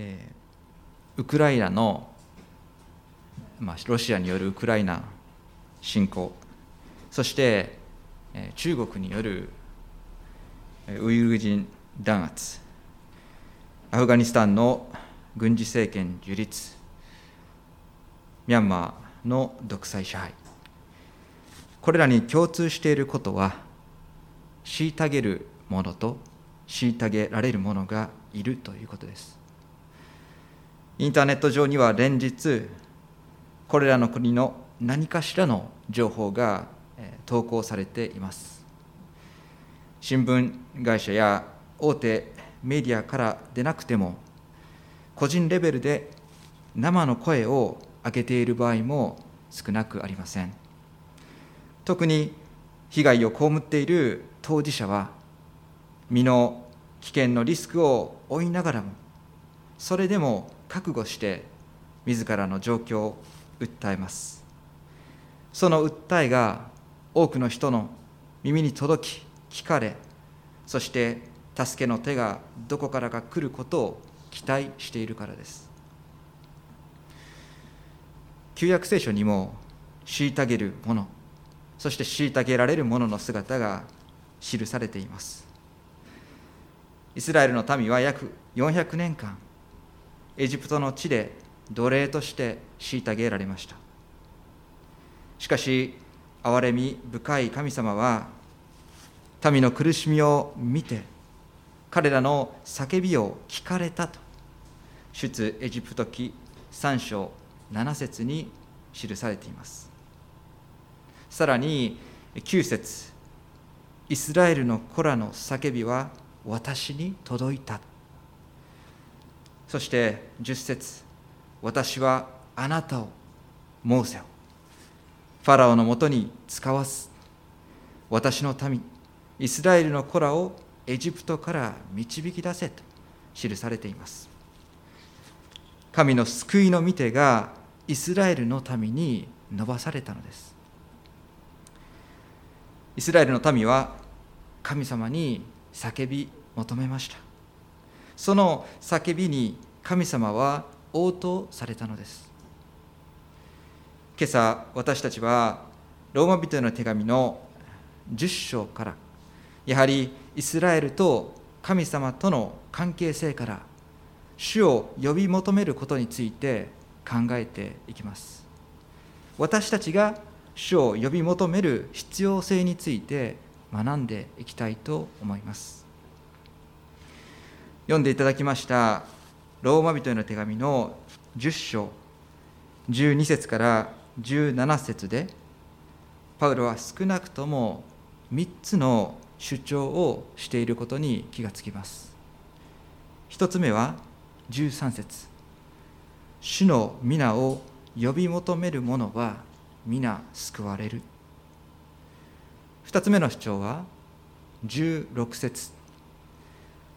えー、ウクライナの、まあ、ロシアによるウクライナ侵攻そして、えー、中国によるウイグル人弾圧アフガニスタンの軍事政権樹立ミャンマーの独裁支配。これらに共通していることは虐げる者と虐げられる者がいるということです。インターネット上には連日これらの国の何かしらの情報が投稿されています。新聞会社や大手メディアからでなくても個人レベルで生の声を上げている場合も少なくありません。特に被害を被っている当事者は身の危険のリスクを負いながらもそれでも覚悟して自らの状況を訴えます。その訴えが多くの人の耳に届き聞かれそして助けの手がどこからか来ることを期待しているからです。旧約聖書にも虐げる者そして虐げられる者の姿が記されています。イスラエルの民は約400年間エジプトの地で奴隷として虐げられました。しかし憐れみ深い神様は民の苦しみを見て彼らの叫びを聞かれたと出エジプト記3章7節に記されています。さらに9節イスラエルの子らの叫びは私に届いたそして10節私はあなたをモーセを。ファラオのもとに使わす。私の民イスラエルの子らをエジプトから導き出せと記されています。神の救いの御手がイスラエルの民に伸ばされたのです。イスラエルの民は神様に叫び求めました。その叫びに神様は応答されたのです。今朝私たちはローマ人への手紙の10章からやはりイスラエルと神様との関係性から主を呼び求めることについて考えていきます。私たちが主を呼び求める必要性について学んでいきたいと思います。読んでいただきましたローマ人への手紙の10章12節から17節でパウロは少なくとも3つの主張をしていることに気がつきます。1つ目は13節。主の皆を呼び求める者は皆救われる。2つ目の主張は16節。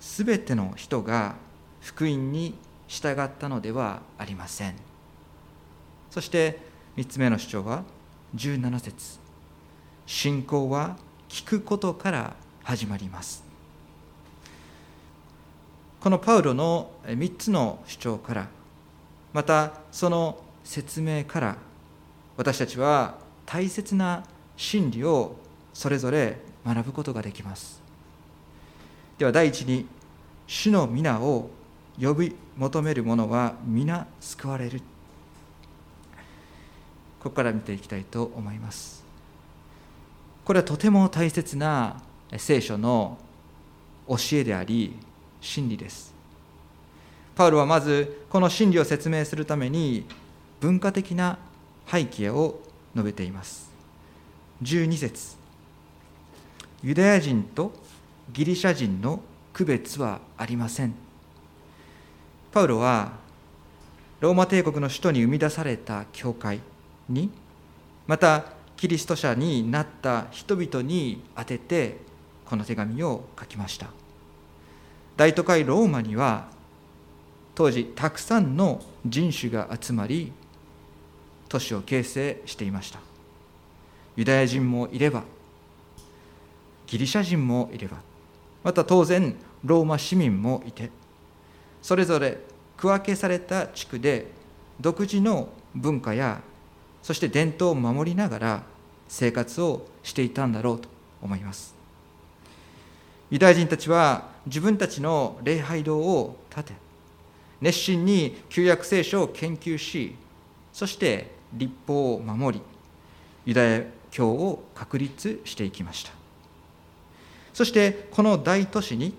すべての人が福音に従ったのではありません。そして3つ目の主張は17節。信仰は聞くことから始まります。このパウロの3つの主張からまたその説明から私たちは大切な真理をそれぞれ学ぶことができます。では第一に主の皆を呼び求める者は皆救われる。ここから見ていきたいと思います。これはとても大切な聖書の教えであり真理です。パウロはまずこの真理を説明するために文化的な背景を述べています。12節。ユダヤ人とギリシャ人の区別はありません。パウロはローマ帝国の首都に生み出された教会にまたキリスト者になった人々に宛ててこの手紙を書きました。大都会ローマには当時たくさんの人種が集まり都市を形成していました。ユダヤ人もいればギリシャ人もいればまた当然ローマ市民もいてそれぞれ区分けされた地区で独自の文化やそして伝統を守りながら生活をしていたんだろうと思います。ユダヤ人たちは自分たちの礼拝堂を建て熱心に旧約聖書を研究しそして立法を守りユダヤ教を確立していきました。そしてこの大都市に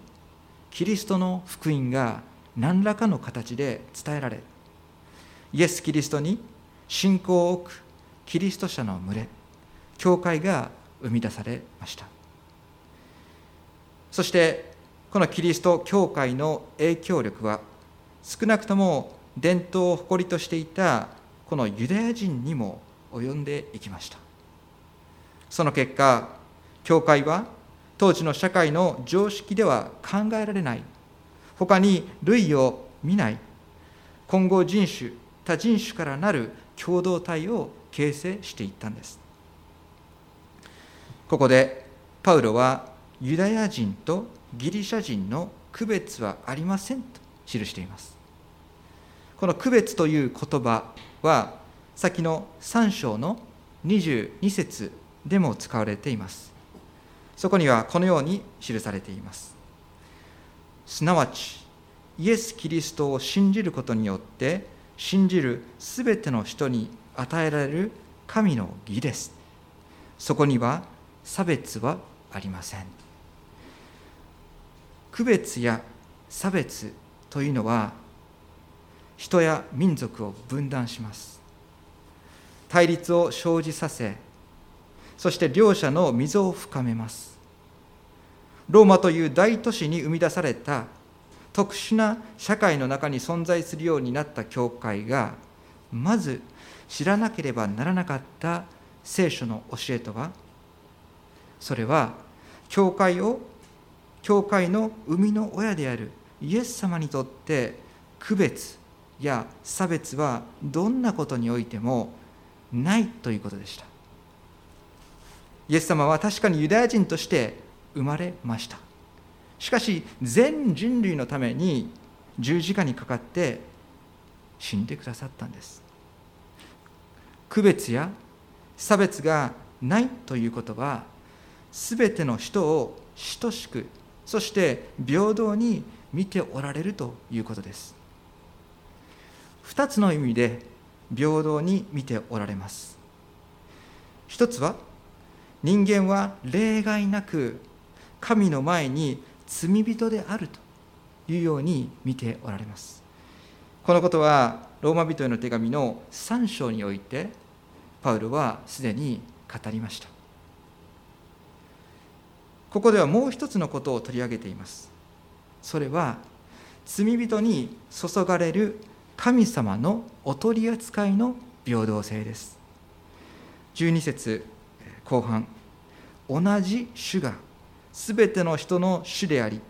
キリストの福音が何らかの形で伝えられイエス・キリストに信仰を置くキリスト者の群れ教会が生み出されました。そしてこのキリスト教会の影響力は少なくとも伝統を誇りとしていたこのユダヤ人にも及んでいきました。その結果教会は当時の社会の常識では考えられない。他に類を見ない。混合人種他人種からなる共同体を形成していったんです。ここでパウロはユダヤ人とギリシャ人の区別はありませんと記しています。この区別という言葉は先の3章の22節でも使われています。そこにはこのように記されています。すなわちイエス・キリストを信じることによって信じるすべての人に与えられる神の義です。そこには差別はありません。区別や差別というのは人や民族を分断します。対立を生じさせそして両者の溝を深めます。ローマという大都市に生み出された特殊な社会の中に存在するようになった教会がまず知らなければならなかった聖書の教えとは？それは教会を教会の生みの親であるイエス様にとって区別や差別はどんなことにおいてもないということでした。イエス様は確かにユダヤ人として生まれました。しかし全人類のために十字架にかかって死んでくださったんです。区別や差別がないということは全ての人を等しくそして平等に見ておられるということです。2つの意味で平等に見ておられます。一つは人間は例外なく神の前に罪人であるというように見ておられます。このことはローマ人への手紙の3章においてパウロはすでに語りました。ここではもう一つのことを取り上げています。それは罪人に注がれる神様のお取り扱いの平等性です。12節後半。同じ主がすべての人の主であり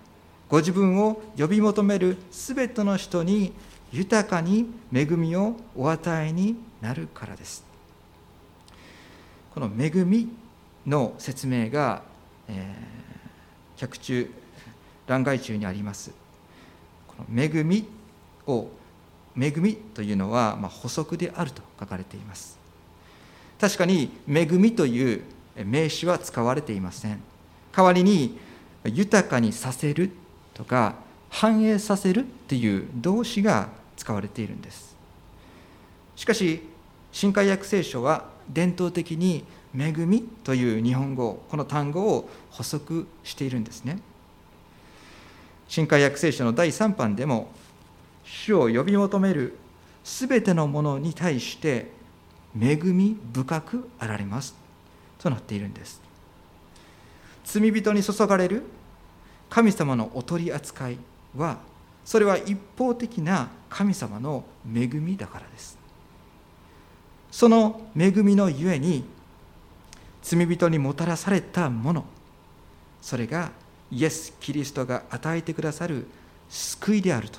ご自分を呼び求めるすべての人に豊かに恵みをお与えになるからです。この恵みの説明が、えー、脚中欄外中にあります。この恵みを恵みというのは、まあ、補足であると書かれています。確かに恵みという名詞は使われていません。代わりに豊かにさせるとか繁栄させるっていう動詞が使われているんです。しかし新海訳聖書は伝統的に恵みという日本語この単語を補足しているんですね。新海訳聖書の第3版でも主を呼び求めるすべてのものに対して恵み深くあられますとなっているんです。罪人に注がれる神様のお取り扱いはそれは一方的な神様の恵みだからです。その恵みのゆえに罪人にもたらされたものそれがイエス・キリストが与えてくださる救いであると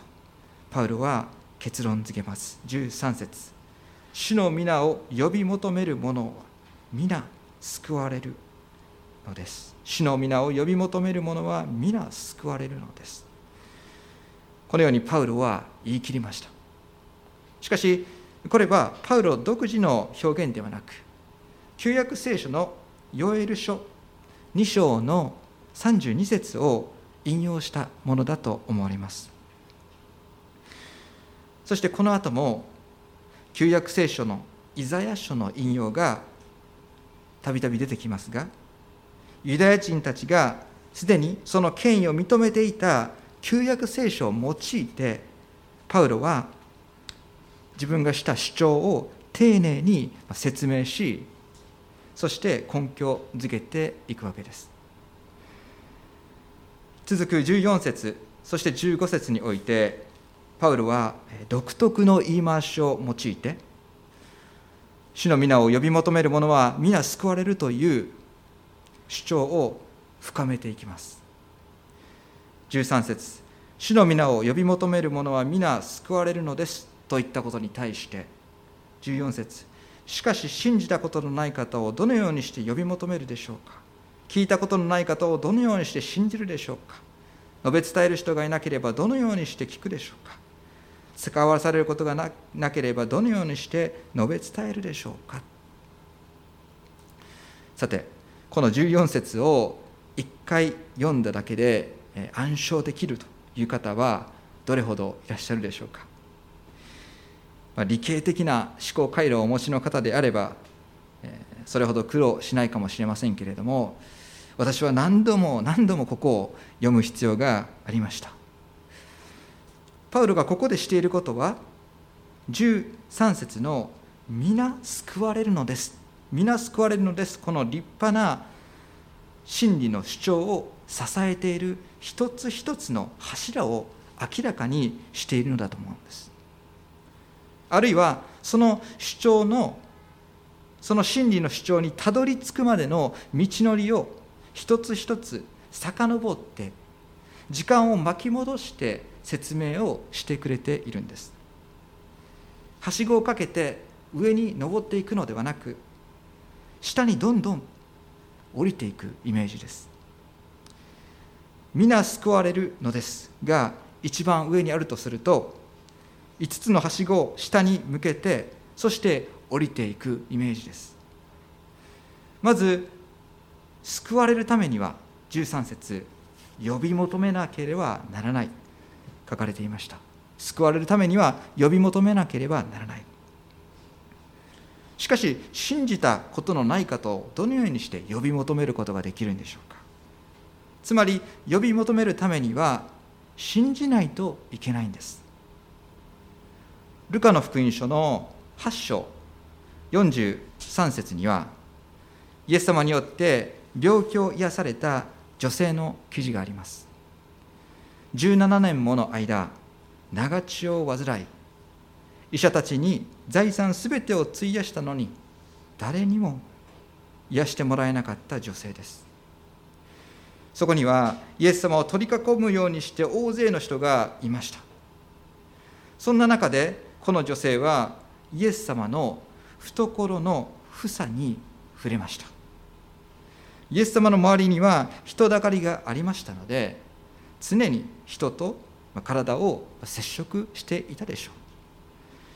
パウロは結論付けます。13節。主の皆を呼び求める者は皆救われるのです。主の皆を呼び求める者は皆救われるのです。このようにパウロは言い切りました。しかしこれはパウロ独自の表現ではなく旧約聖書のヨエル書2章の32節を引用したものだと思われます。そしてこの後も旧約聖書のイザヤ書の引用がたびたび出てきますがユダヤ人たちがすでにその権威を認めていた旧約聖書を用いてパウロは自分がした主張を丁寧に説明しそして根拠づけていくわけです。続く14節そして15節においてパウロは独特の言い回しを用いて主の皆を呼び求める者は皆救われるという主張を深めていきます。13節主の皆を呼び求める者は皆救われるのですといったことに対して14節しかし信じたことのない方をどのようにして呼び求めるでしょうか。聞いたことのない方をどのようにして信じるでしょうか。述べ伝える人がいなければどのようにして聞くでしょうか。使わされることがなければどのようにして述べ伝えるでしょうか。さてこの14節を1回読んだだけで暗唱できるという方はどれほどいらっしゃるでしょうか？ま理系的な思考回路をお持ちの方であればそれほど苦労しないかもしれませんけれども私は何度も何度もここを読む必要がありました。パウロがここでしていることは13節の「皆救われるのです」「皆救われるのです」この立派な真理の主張を支えている一つ一つの柱を明らかにしているのだと思うんです。あるいはその主張のその真理の主張にたどり着くまでの道のりを一つ一つ遡って時間を巻き戻して説明をしてくれているんです。はしごをかけて上に登っていくのではなく下にどんどん降りていくイメージです。皆救われるのですが一番上にあるとすると5つのはしごを下に向けてそして降りていくイメージです。まず救われるためには13節呼び求めなければならない。書かれていました。救われるためには呼び求めなければならない。しかし信じたことのない方をどのようにして呼び求めることができるんでしょうか？つまり呼び求めるためには信じないといけないんです。ルカの福音書の8章43節にはイエス様によって病気を癒された女性の記事があります。17年もの間長血を患い医者たちに財産すべてを費やしたのに誰にも癒してもらえなかった女性です。そこにはイエス様を取り囲むようにして大勢の人がいました。そんな中でこの女性はイエス様の懐の房に触れました。イエス様の周りには人だかりがありましたので常に人と体を接触していたでしょう。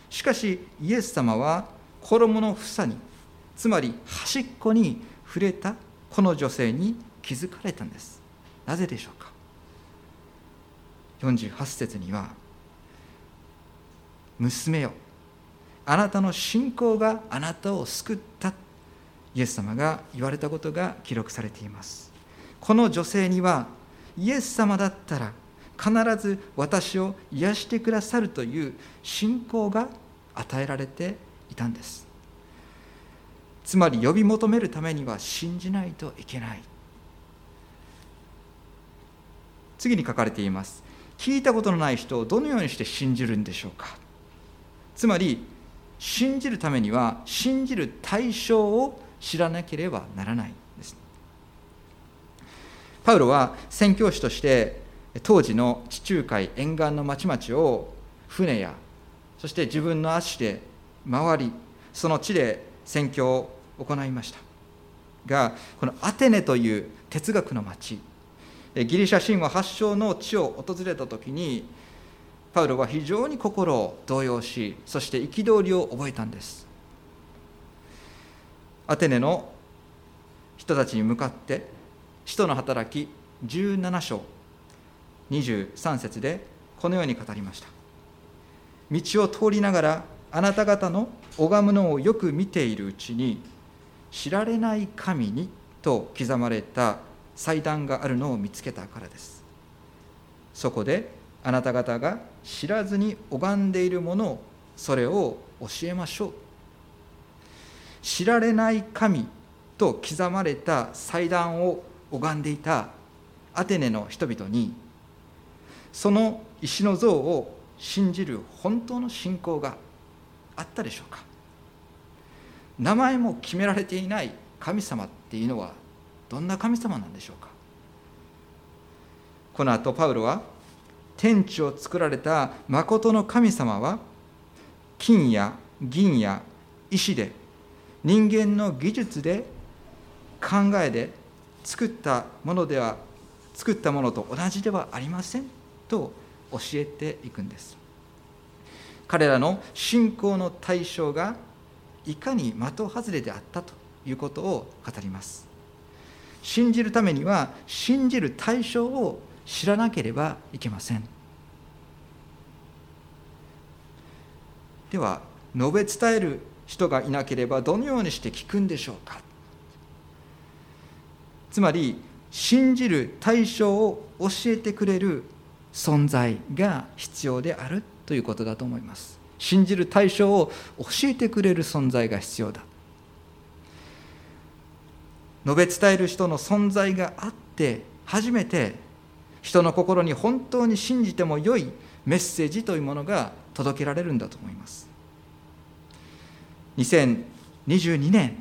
しかしイエス様は衣の房につまり端っこに触れたこの女性に気づかれたんです。なぜでしょうか？48節には娘よあなたの信仰があなたを救った。イエス様が言われたことが記録されています。この女性にはイエス様だったら必ず私を癒してくださるという信仰が与えられていたんです。つまり呼び求めるためには信じないといけない。次に書かれています。聞いたことのない人をどのようにして信じるんでしょうか。つまり信じるためには信じる対象を知らなければならないです。パウロは宣教師として当時の地中海沿岸の町々を船やそして自分の足で回りその地で宣教を行いました。がこのアテネという哲学の町ギリシャ神話発祥の地を訪れた時にパウロは非常に心を動揺しそして憤りを覚えたんです。アテネの人たちに向かって使徒の働き17章23節でこのように語りました。道を通りながらあなた方の拝むのをよく見ているうちに知られない神にと刻まれた祭壇があるのを見つけたからです。そこであなた方が知らずに拝んでいるものをそれを教えましょう。知られない神と刻まれた祭壇を拝んでいたアテネの人々にその石の像を信じる本当の信仰があったでしょうか？名前も決められていない神様っていうのはどんな神様なんでしょうか？この後パウロは天地を作られた誠の神様は金や銀や石で人間の技術で考えで作ったものでは作ったものと同じではありません。と教えていくんです。彼らの信仰の対象がいかに的外れであったということを語ります。信じるためには信じる対象を知らなければいけません。では述べ伝える人がいなければどのようにして聞くんでしょうか。つまり信じる対象を教えてくれる存在が必要であるということだと思います。信じる対象を教えてくれる存在が必要だ。述べ伝える人の存在があって初めて人の心に本当に信じても良いメッセージというものが届けられるんだと思います。2022年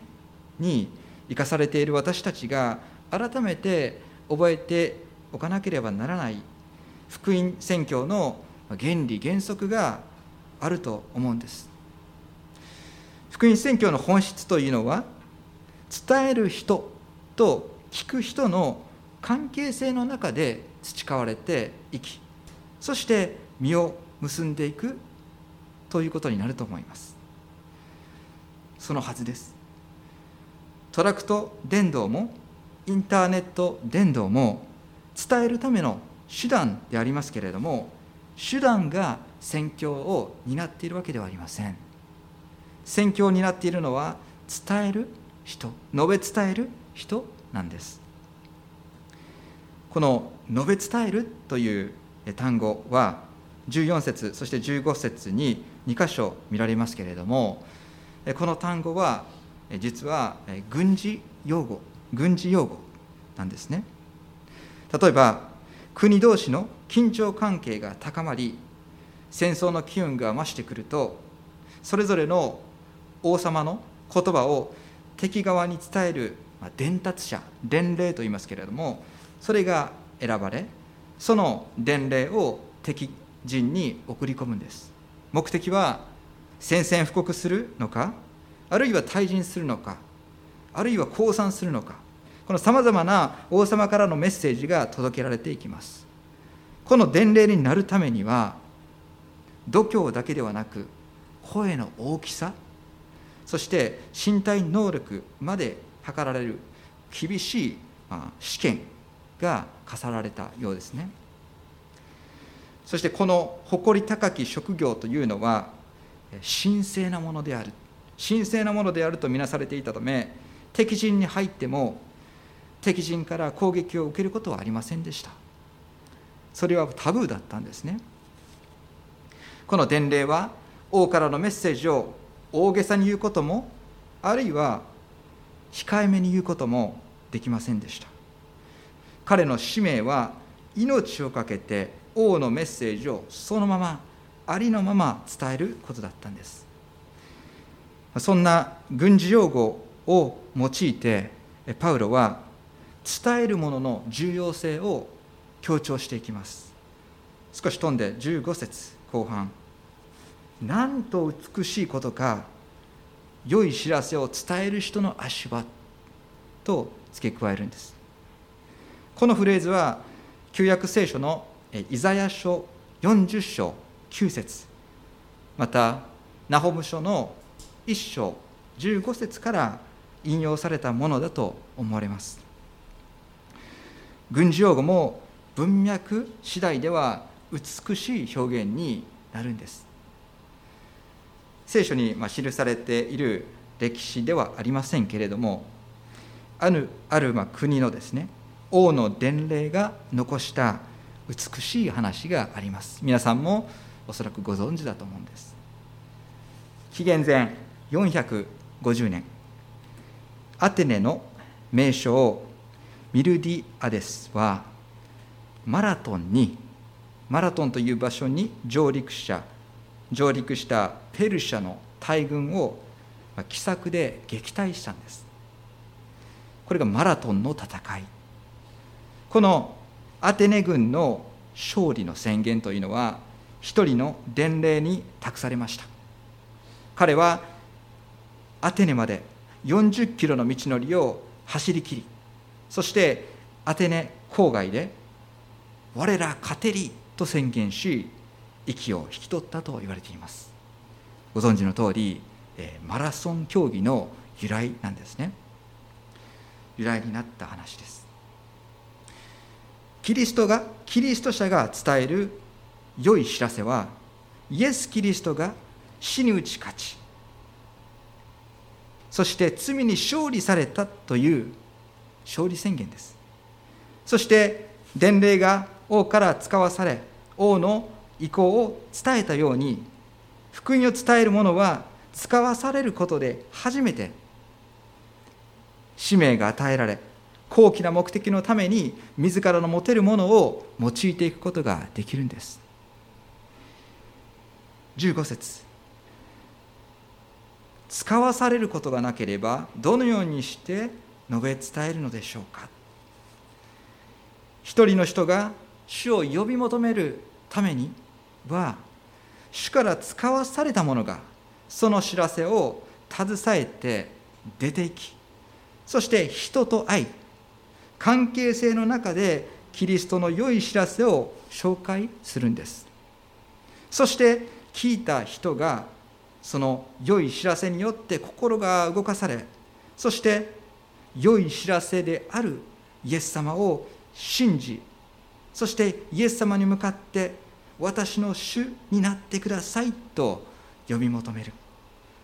に生かされている私たちが改めて覚えておかなければならない福音宣教の原理原則があると思うんです。福音宣教の本質というのは伝える人と聞く人の関係性の中で培われていきそして実を結んでいくということになると思います。そのはずです。トラクト伝道もインターネット伝道も伝えるための手段でありますけれども手段が宣教を担っているわけではありません。宣教を担っているのは伝える人述べ伝える人なんです。この述べ伝えるという単語は14節そして15節に2箇所見られますけれどもこの単語は実は軍事用語軍事用語なんですね。例えば国同士の緊張関係が高まり戦争の機運が増してくるとそれぞれの王様の言葉を敵側に伝える伝達者伝令と言いますけれどもそれが選ばれその伝令を敵陣に送り込むんです。目的は宣戦布告するのかあるいは退陣するのかあるいは降参するのか。このさまざまな王様からのメッセージが届けられていきます。この伝令になるためには度胸だけではなく声の大きさそして身体能力まで測られる厳しい試験が課さられたようですね。そしてこの誇り高き職業というのは神聖なものである。神聖なものであるとみなされていたため敵陣に入っても敵陣から攻撃を受けることはありませんでした。それはタブーだったんですね。この伝令は王からのメッセージを大げさに言うこともあるいは控えめに言うこともできませんでした。彼の使命は命を懸けて王のメッセージをそのままありのまま伝えることだったんです。そんな軍事用語を用いてパウロは伝えるものの重要性を強調していきます。少し飛んで15節後半。なんと美しいことか良い知らせを伝える人の足場と付け加えるんです。このフレーズは旧約聖書のイザヤ書40章9節。またナホム書の1章15節から引用されたものだと思われます。軍事用語も文脈次第では美しい表現になるんです。聖書に記されている歴史ではありませんけれどもあるある国のですね王の伝令が残した美しい話があります。皆さんもおそらくご存知だと思うんです。紀元前450年アテネの名将ミルディアデスはマラトンにマラトンという場所に上陸者上陸したペルシャの大軍を奇策で撃退したんです。これがマラトンの戦い。このアテネ軍の勝利の宣言というのは一人の伝令に託されました。彼はアテネまで40キロの道のりを走りきりそしてアテネ郊外で「我ら勝てり」と宣言し息を引き取ったと言われています。ご存知の通りマラソン競技の由来なんですね。由来になった話です。キリストがキリスト者が伝える良い知らせはイエス・キリストが死に打ち勝ちそして罪に勝利されたという勝利宣言です。そして伝令が王から使わされ王の意向を伝えたように福音を伝える者は使わされることで初めて使命が与えられ高貴な目的のために自らの持てるものを用いていくことができるんです。15節。使わされることがなければどのようにして述べ伝えるのでしょうか。一人の人が主を呼び求めるためには主から使わされた者がその知らせを携えて出ていきそして人と愛関係性の中でキリストの良い知らせを紹介するんです。そして聞いた人がその良い知らせによって心が動かされそして良い知らせであるイエス様を信じそしてイエス様に向かって私の主になってくださいと呼び求める。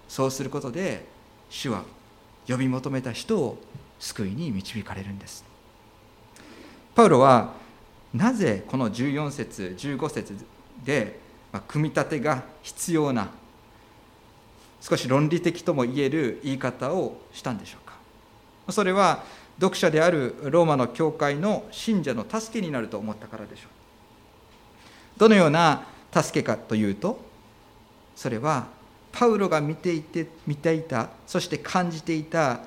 そうすることで主は呼び求めた人を救いに導かれるんです。パウロはなぜこの14節15節で組み立てが必要な少し論理的とも言える言い方をしたんでしょう。それは読者であるローマの教会の信者の助けになると思ったからでしょう。どのような助けかというとそれはパウロが見ていて見ていたそして感じていた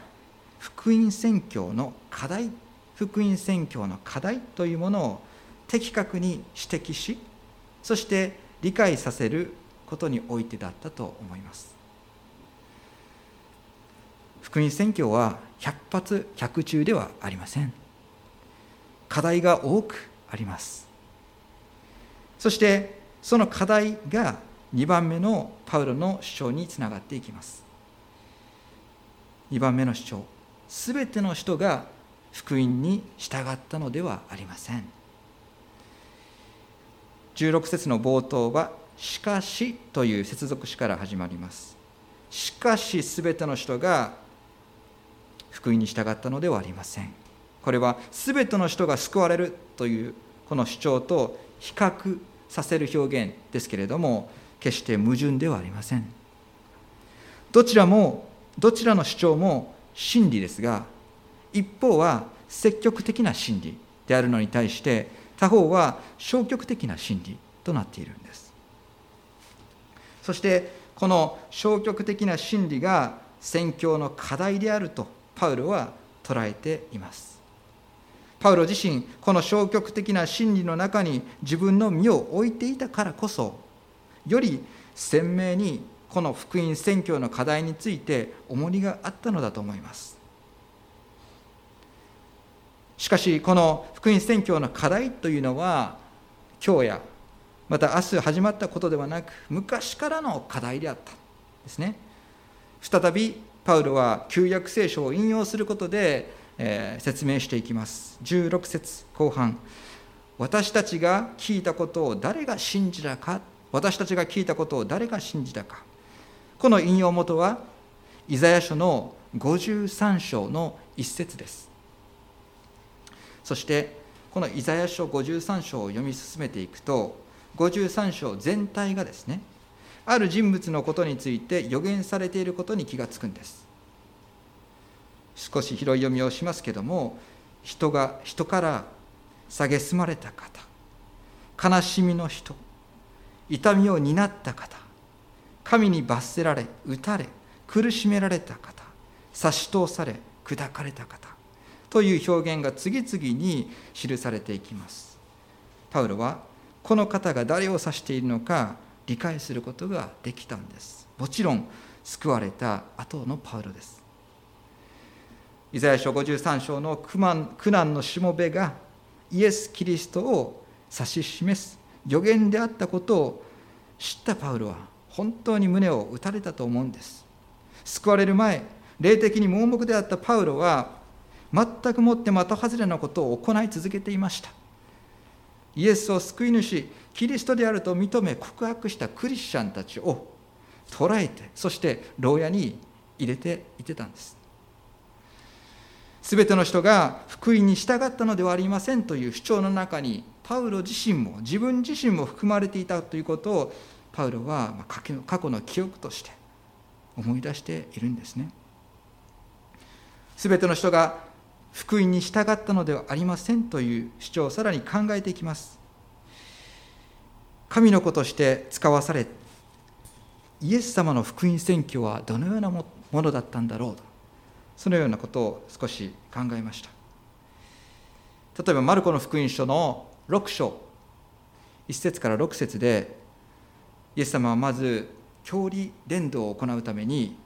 福音宣教の課題福音宣教の課題というものを的確に指摘しそして理解させることにおいてだったと思います。福音宣教は百発百中ではありません。課題が多くあります。そしてその課題が2番目のパウロの主張につながっていきます。2番目の主張すべての人が福音に従ったのではありません。16節の冒頭は「しかし」という接続詞から始まります。しかしすべての人が福音に従ったのではありません。これはすべての人が救われるというこの主張と比較させる表現ですけれども決して矛盾ではありません。どちらもどちらの主張も真理ですが一方は積極的な真理であるのに対して他方は消極的な真理となっているんです。そしてこの消極的な真理が宣教の課題であるとパウロは捉えています。パウロ自身この消極的な真理の中に自分の身を置いていたからこそより鮮明にこの福音宣教の課題について重荷があったのだと思います。しかしこの福音宣教の課題というのは今日やまた明日始まったことではなく昔からの課題であったですね。再びパウロは旧約聖書を引用することで、えー、説明していきます。16節後半。私たちが聞いたことを誰が信じたか？私たちが聞いたことを誰が信じたか？この引用元はイザヤ書の53章の一節です。そしてこのイザヤ書53章を読み進めていくと53章全体がですねある人物のことについて予言されていることに気がつくんです。少し広い読みをしますけども人が人から蔑まれた方悲しみの人痛みを担った方神に罰せられ打たれ苦しめられた方差し通され砕かれた方という表現が次々に記されていきます。パウロはこの方が誰を指しているのか理解することができたんです。もちろん救われた後のパウロです。イザヤ書53章の苦難のしもべがイエス・キリストを指し示す予言であったことを知ったパウロは本当に胸を打たれたと思うんです。救われる前霊的に盲目であったパウロは全くもって的外れなことを行い続けていました。イエスを救い主キリストであると認め告白したクリスチャンたちを捕らえてそして牢屋に入れていてたんです。全ての人が福音に従ったのではありませんという主張の中にパウロ自身も自分自身も含まれていたということをパウロは過去の記憶として思い出しているんですね。全ての人が福音に従ったのではありませんという主張をさらに考えていきます。神の子として使わされイエス様の福音宣教はどのようなものだったんだろうとそのようなことを少し考えました。例えばマルコの福音書の6章1節から6節でイエス様はまず教理伝道を行うために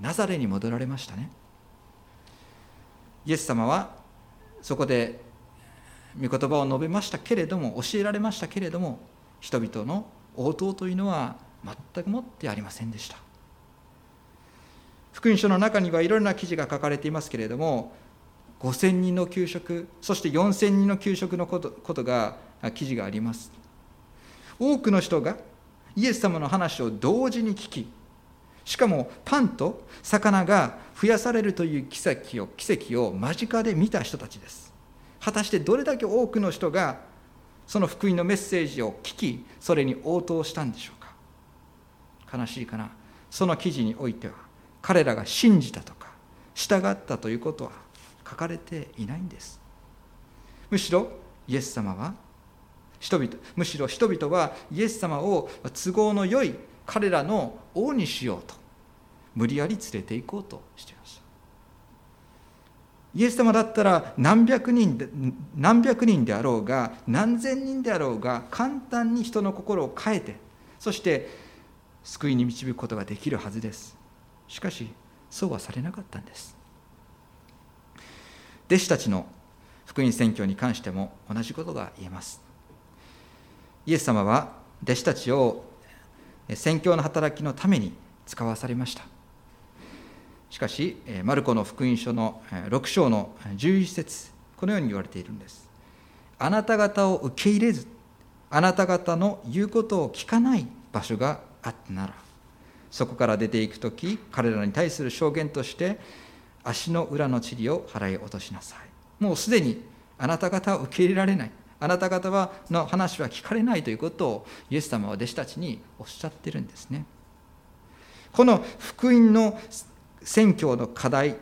ナザレに戻られましたね。イエス様はそこで御言葉を述べましたけれども教えられましたけれども人々の応答というのは全くもってありませんでした。福音書の中にはいろいろな記事が書かれていますけれども5000人の給食そして4000人の給食のことことが記事があります。多くの人がイエス様の話を同時に聞きしかもパンと魚が増やされるという奇跡を奇跡を間近で見た人たちです。果たしてどれだけ多くの人がその福音のメッセージを聞きそれに応答したんでしょうか。悲しいかな。その記事においては彼らが信じたとか従ったということは書かれていないんです。むしろイエス様は人々むしろ人々はイエス様を都合の良い彼らの王にしようと無理やり連れて行こうとしていました。イエス様だったら何百人で何百人であろうが何千人であろうが簡単に人の心を変えてそして救いに導くことができるはずです。しかしそうはされなかったんです。弟子たちの福音宣教に関しても同じことが言えます。イエス様は弟子たちを宣教の働きのために使わされました。しかしマルコの福音書の6章の11節このように言われているんです。あなた方を受け入れずあなた方の言うことを聞かない場所があったならそこから出ていく時彼らに対する証言として足の裏の塵を払い落としなさい。もうすでにあなた方を受け入れられない。あなた方はの話は聞かれないということをイエス様は弟子たちにおっしゃってるんですね。この福音の宣教の課題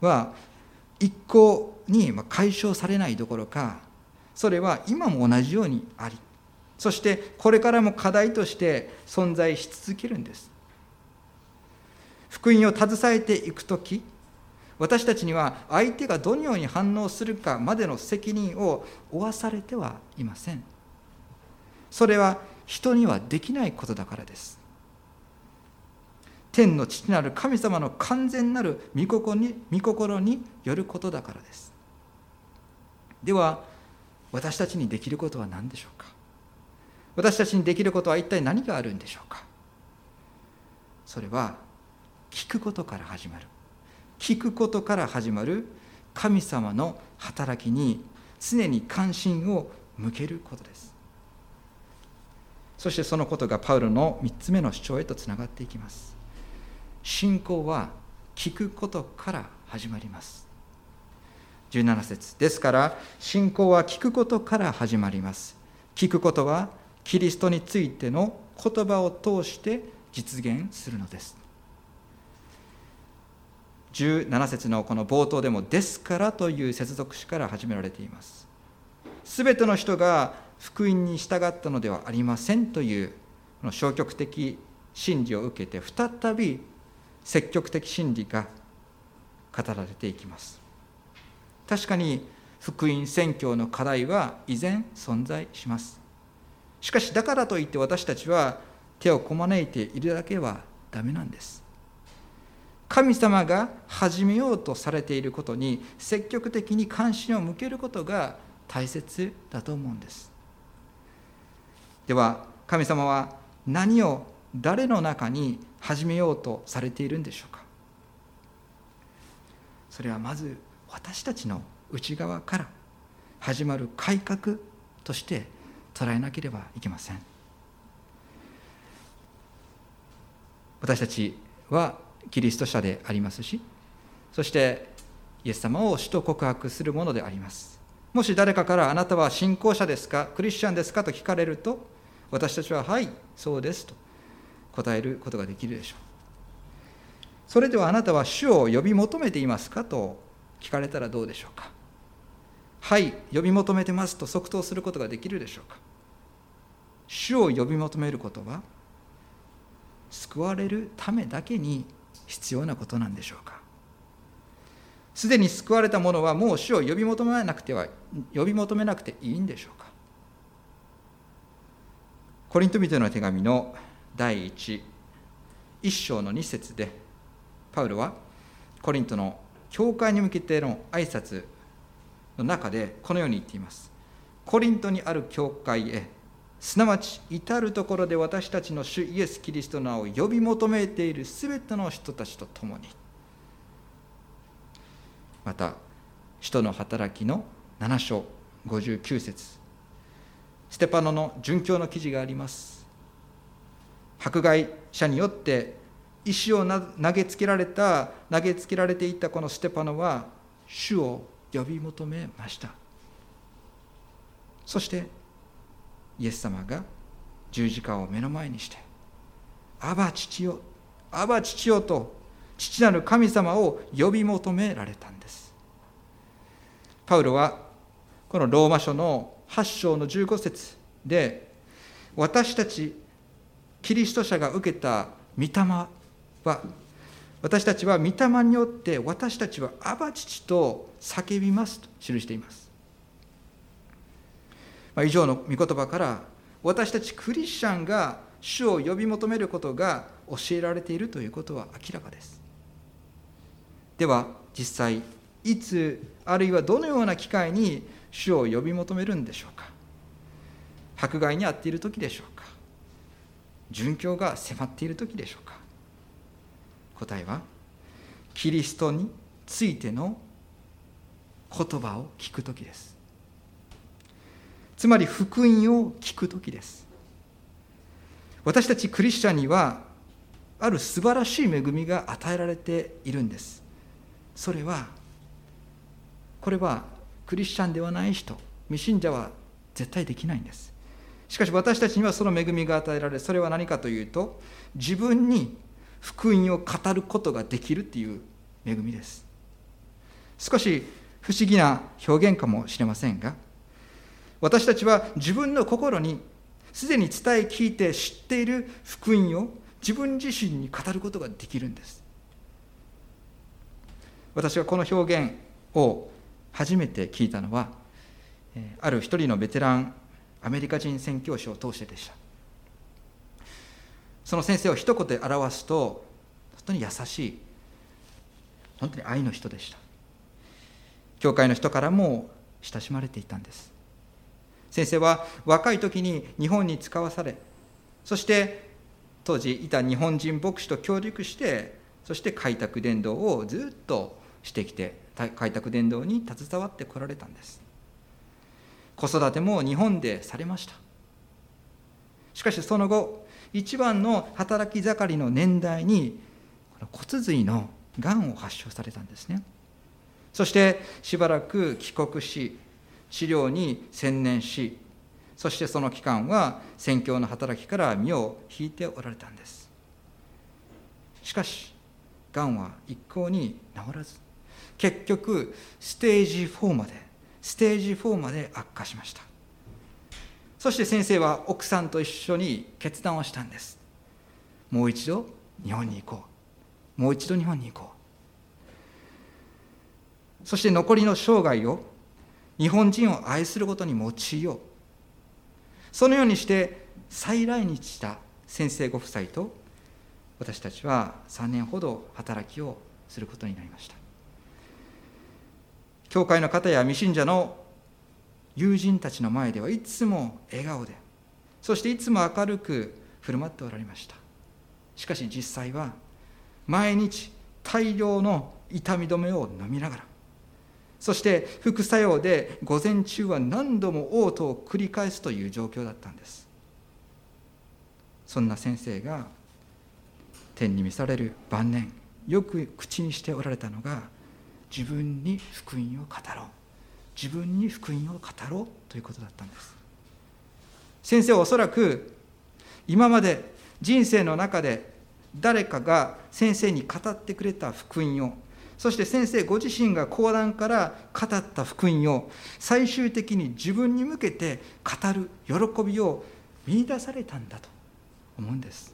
は一向に解消されないどころかそれは今も同じようにありそしてこれからも課題として存在し続けるんです福音を携えていく時私たちには相手がどのように反応するかまでの責任を負わされてはいません。それは人にはできないことだからです。天の父なる神様の完全なる御心に御心によることだからです。では私たちにできることは何でしょうか？私たちにできることは一体何があるんでしょうか？それは聞くことから始まる。聞くことから始まる神様の働きに常に関心を向けることです。そしてそのことがパウロの3つ目の主張へとつながっていきます。信仰は聞くことから始まります。17節ですから信仰は聞くことから始まります。聞くことはキリストについての言葉を通して実現するのです。17節のこの冒頭でも「ですから」という接続詞から始められています。すべての人が福音に従ったのではありませんというこの消極的真理を受けて再び積極的真理が語られていきます。確かに福音宣教の課題は依然存在します。しかしだからといって私たちは手をこまねいているだけはダメなんです。神様が始めようとされていることに積極的に関心を向けることが大切だと思うんです。では神様は何を誰の中に始めようとされているんでしょうか？それはまず私たちの内側から始まる改革として捉えなければいけません。私たちはキリスト者でありますしそしてイエス様を主と告白するものであります。もし誰かからあなたは信仰者ですかクリスチャンですかと聞かれると私たちははいそうですと答えることができるでしょう。それではあなたは主を呼び求めていますかと聞かれたらどうでしょうか。はい呼び求めてますと即答することができるでしょうか。主を呼び求めることは救われるためだけに必要なことなんでしょうか？すでに救われた者はもう主を呼び求めなくては呼び求めなくていいんでしょうか？コリント人の手紙の第1一章の2節でパウロはコリントの教会に向けての挨拶の中でこのように言っています。コリントにある教会へすなわち至る所で私たちの主イエス・キリストの名を呼び求めているすべての人たちと共に。また使徒の働きの7章59節。ステパノの殉教の記事があります。迫害者によって石を投げつけられた投げつけられていたこのステパノは主を呼び求めました。そしてイエス様が十字架を目の前にして「アバ父よアバ父よ」と父なる神様を呼び求められたんです。パウロはこのローマ書の8章の15節で私たちキリスト者が受けた御霊は私たちは御霊によって私たちはアバ父と叫びますと記しています。ま、以上の御言葉から私たちクリスチャンが主を呼び求めることが教えられているということは明らかです。では実際いつあるいはどのような機会に主を呼び求めるんでしょうか。迫害に遭っている時でしょうか。殉教が迫っている時でしょうか。答えはキリストについての言葉を聞く時です。つまり福音を聞く時です。私たちクリスチャンにはある素晴らしい恵みが与えられているんです。それはこれはクリスチャンではない人未信者は絶対できないんです。しかし私たちにはその恵みが与えられそれは何かというと自分に福音を語ることができるっていう恵みです。少し不思議な表現かもしれませんが私たちは自分の心にすでに伝え聞いて知っている福音を自分自身に語ることができるんです。私はこの表現を初めて聞いたのはある一人のベテランアメリカ人宣教師を通してでした。その先生を一言で表すと本当に優しい本当に愛の人でした。教会の人からも親しまれていたんです。先生は若い時に日本に使わされそして当時いた日本人牧師と協力してそして開拓伝道をずっとしてきて開拓伝道に携わってこられたんです。子育ても日本でされました。しかしその後一番の働き盛りの年代に骨髄のがんを発症されたんですね。そしてしばらく帰国し治療に専念しそしてその期間は宣教の働きから身を引いておられたんです。しかしがんは一向に治らず結局ステージ4までステージ4まで悪化しました。そして先生は奥さんと一緒に決断をしたんです。もう一度日本に行こう。もう一度日本に行こう。そして残りの生涯を日本人を愛することに用いよう。そのようにして再来日した先生ご夫妻と私たちは3年ほど働きをすることになりました。教会の方や未信者の友人たちの前ではいつも笑顔でそしていつも明るく振る舞っておられました。しかし実際は毎日大量の痛み止めを飲みながらそして副作用で午前中は何度も嘔吐を繰り返すという状況だったんです。そんな先生が天に召される晩年よく口にしておられたのが自分に福音を語ろう。自分に福音を語ろうということだったんです。先生はおそらく今まで人生の中で誰かが先生に語ってくれた福音をそして先生ご自身が講談から語った福音を最終的に自分に向けて語る喜びを見いだされたんだと思うんです。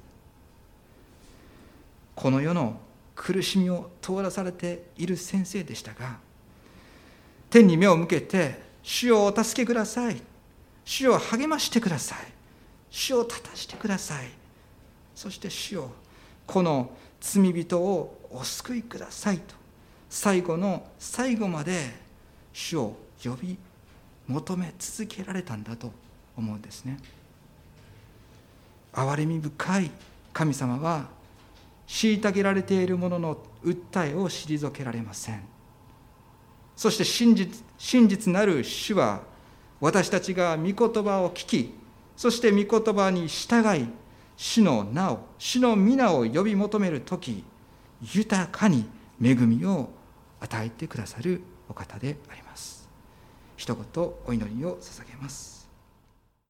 この世の苦しみを通らされている先生でしたが天に目を向けて主をお助けください。主を励ましてください。主を立たしてください。そして主をこの罪人をお救いくださいと。最後の最後まで主を呼び求め続けられたんだと思うんですね。憐れみ深い神様は虐げられている者の訴えを退けられません。そして真実真実なる主は私たちが御言葉を聞きそして御言葉に従い主の名を主の皆を呼び求める時豊かに恵みを与えてくださるお方であります。一言お祈りを捧げます。